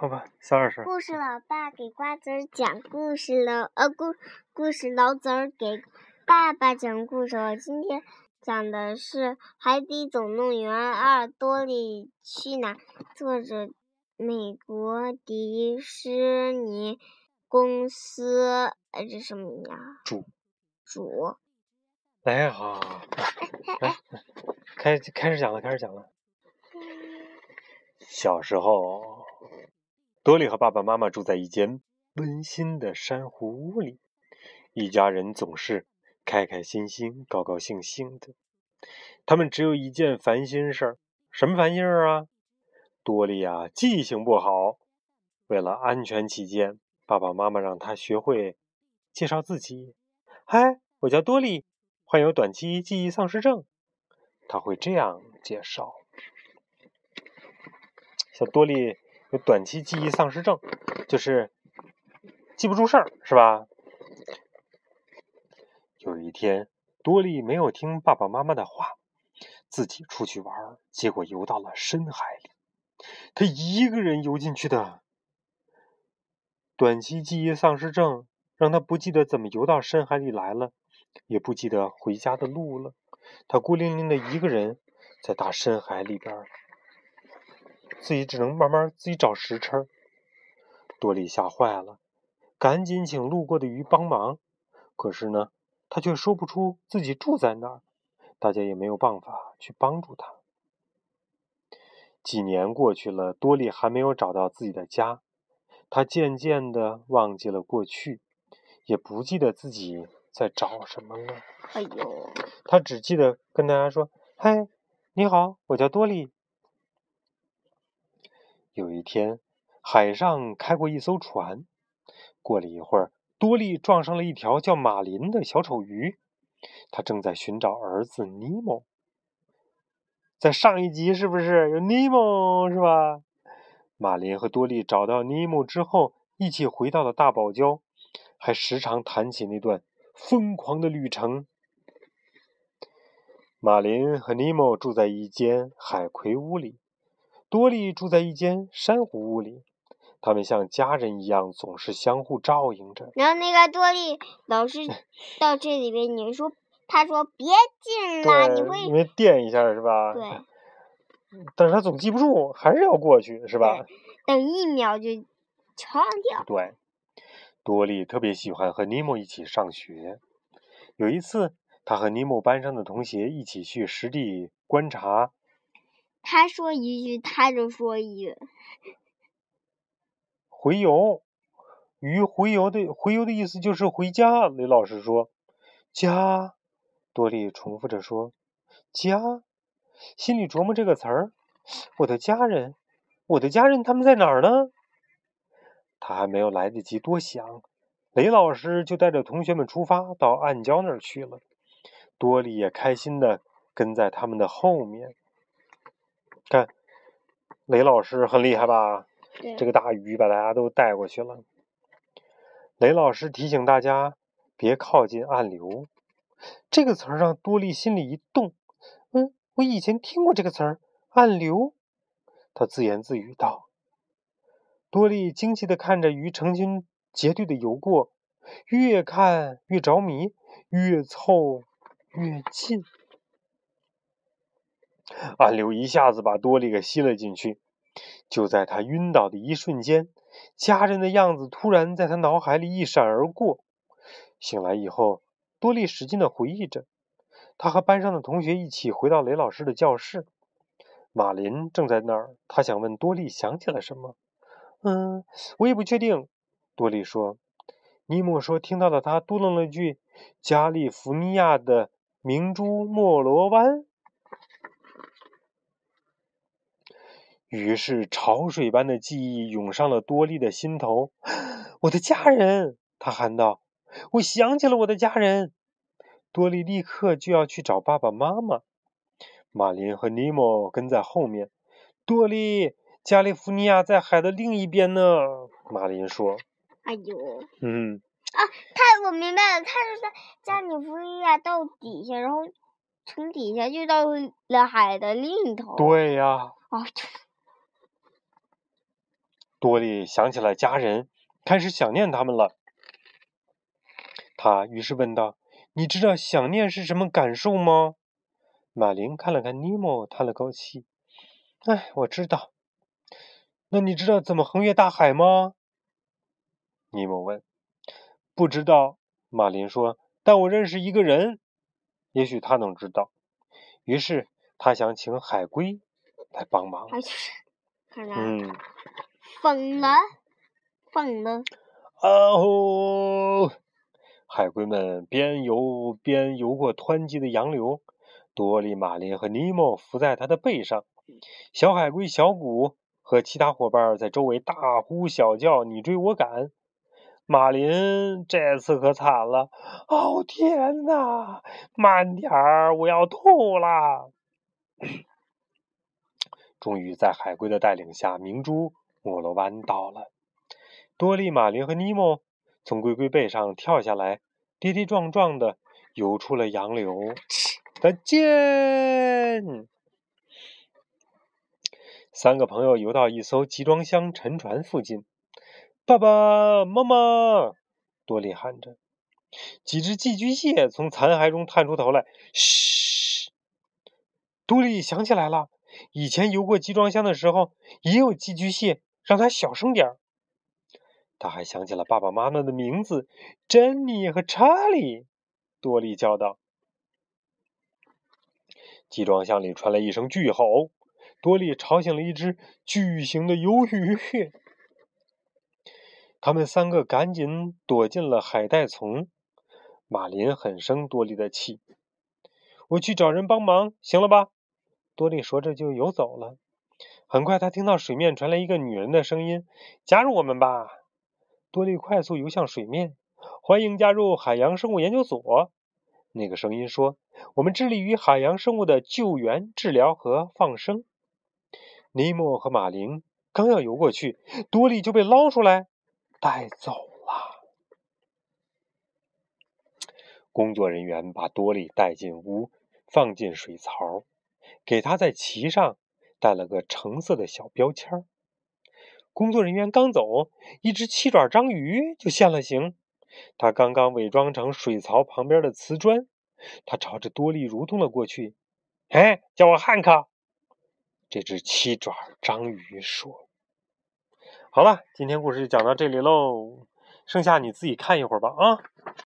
好吧，小老师。故事老爸给瓜子儿讲故事了，呃，故故事老子儿给爸爸讲故事了。今天讲的是《海底总动员二：多利去哪》，作者美国迪士尼公司，呃，这什么呀？主主。哎，好，来，开开始讲了，开始讲了。小时候，多利和爸爸妈妈住在一间温馨的珊瑚屋里，一家人总是开开心心、高高兴兴的。他们只有一件烦心事儿，什么烦心儿啊？多利呀，记性不好。为了安全起见，爸爸妈妈让他学会介绍自己。嗨，我叫多利。患有短期记忆丧失症，他会这样介绍：小多利有短期记忆丧失症，就是记不住事儿，是吧？有一天，多利没有听爸爸妈妈的话，自己出去玩，结果游到了深海里。他一个人游进去的。短期记忆丧失症让他不记得怎么游到深海里来了。也不记得回家的路了，他孤零零的一个人在大深海里边，自己只能慢慢自己找食吃。多利吓坏了，赶紧请路过的鱼帮忙，可是呢，他却说不出自己住在哪儿，大家也没有办法去帮助他。几年过去了，多莉还没有找到自己的家，她渐渐的忘记了过去，也不记得自己。在找什么了？哎呦！他只记得跟大家说：“嗨，你好，我叫多利。”有一天，海上开过一艘船。过了一会儿，多利撞上了一条叫马林的小丑鱼。他正在寻找儿子尼莫。在上一集是不是有尼莫？是吧？马林和多利找到尼莫之后，一起回到了大堡礁，还时常谈起那段。疯狂的旅程。马林和尼莫住在一间海葵屋里，多利住在一间珊瑚屋里。他们像家人一样，总是相互照应着。然后那个多利老是 到这里边，你说他说别进了，你会因为电一下是吧？对。但是他总记不住，还是要过去是吧？等一秒就翘掉。对。多利特别喜欢和尼莫一起上学。有一次，他和尼莫班上的同学一起去实地观察。他说一句，他就说一句。回游，鱼回游的回游的意思就是回家。雷老师说：“家。”多利重复着说：“家。”心里琢磨这个词儿。我的家人，我的家人，他们在哪儿呢？他还没有来得及多想，雷老师就带着同学们出发到暗礁那儿去了。多利也开心的跟在他们的后面。看，雷老师很厉害吧？这个大鱼把大家都带过去了。雷老师提醒大家别靠近暗流。这个词儿让多利心里一动。嗯，我以前听过这个词儿，暗流。他自言自语道。多利惊奇的看着鱼成群结队的游过，越看越着迷，越凑越近。暗流一下子把多利给吸了进去。就在他晕倒的一瞬间，家人的样子突然在他脑海里一闪而过。醒来以后，多利使劲地回忆着，他和班上的同学一起回到雷老师的教室。马林正在那儿，他想问多利想起了什么。嗯，我也不确定。多利说：“尼莫说听到了他嘟囔了句‘加利福尼亚的明珠莫罗湾’。”于是潮水般的记忆涌上了多利的心头。“我的家人！”他喊道，“我想起了我的家人。”多利立刻就要去找爸爸妈妈。马林和尼莫跟在后面。多利。加利福尼亚在海的另一边呢，马林说。哎呦。嗯。啊，他我明白了，他是在加利福尼亚到底下，然后从底下就到了海的另一头。对呀。啊。多利想起了家人，开始想念他们了。他于是问道：“你知道想念是什么感受吗？”马林看了看尼莫，叹了口气：“哎，我知道。那你知道怎么横越大海吗？”尼莫问。“不知道。”马林说，“但我认识一个人，也许他能知道。”于是他想请海龟来帮忙。嗯，疯了，疯了。哦。海龟们边游边游过湍急的洋流，多利、马林和尼莫伏在他的背上。小海龟小古和其他伙伴在周围大呼小叫，你追我赶。马林这次可惨了！哦天哪，慢点儿，我要吐了！终于在海龟的带领下，明珠没了弯道了。多利、马林和尼莫。从龟龟背上跳下来，跌跌撞撞的游出了洋流。再见！三个朋友游到一艘集装箱沉船附近。爸爸妈妈，多利喊着。几只寄居蟹从残骸中探出头来。嘘！多利想起来了，以前游过集装箱的时候也有寄居蟹，让他小声点儿。他还想起了爸爸妈妈的名字，珍妮和查理。多利叫道：“集装箱里传来一声巨吼，多利吵醒了一只巨型的鱿鱼。他们三个赶紧躲进了海带丛。马林很生多利的气：“我去找人帮忙，行了吧？”多利说着就游走了。很快，他听到水面传来一个女人的声音：“加入我们吧！”多利快速游向水面，欢迎加入海洋生物研究所。那个声音说：“我们致力于海洋生物的救援、治疗和放生。”尼莫和马林刚要游过去，多利就被捞出来带走了。工作人员把多利带进屋，放进水槽，给他在鳍上带了个橙色的小标签儿。工作人员刚走，一只七爪章鱼就现了形。它刚刚伪装成水槽旁边的瓷砖，它朝着多利蠕动了过去。“哎，叫我汉克。”这只七爪章鱼说。“好了，今天故事就讲到这里喽，剩下你自己看一会儿吧。”啊。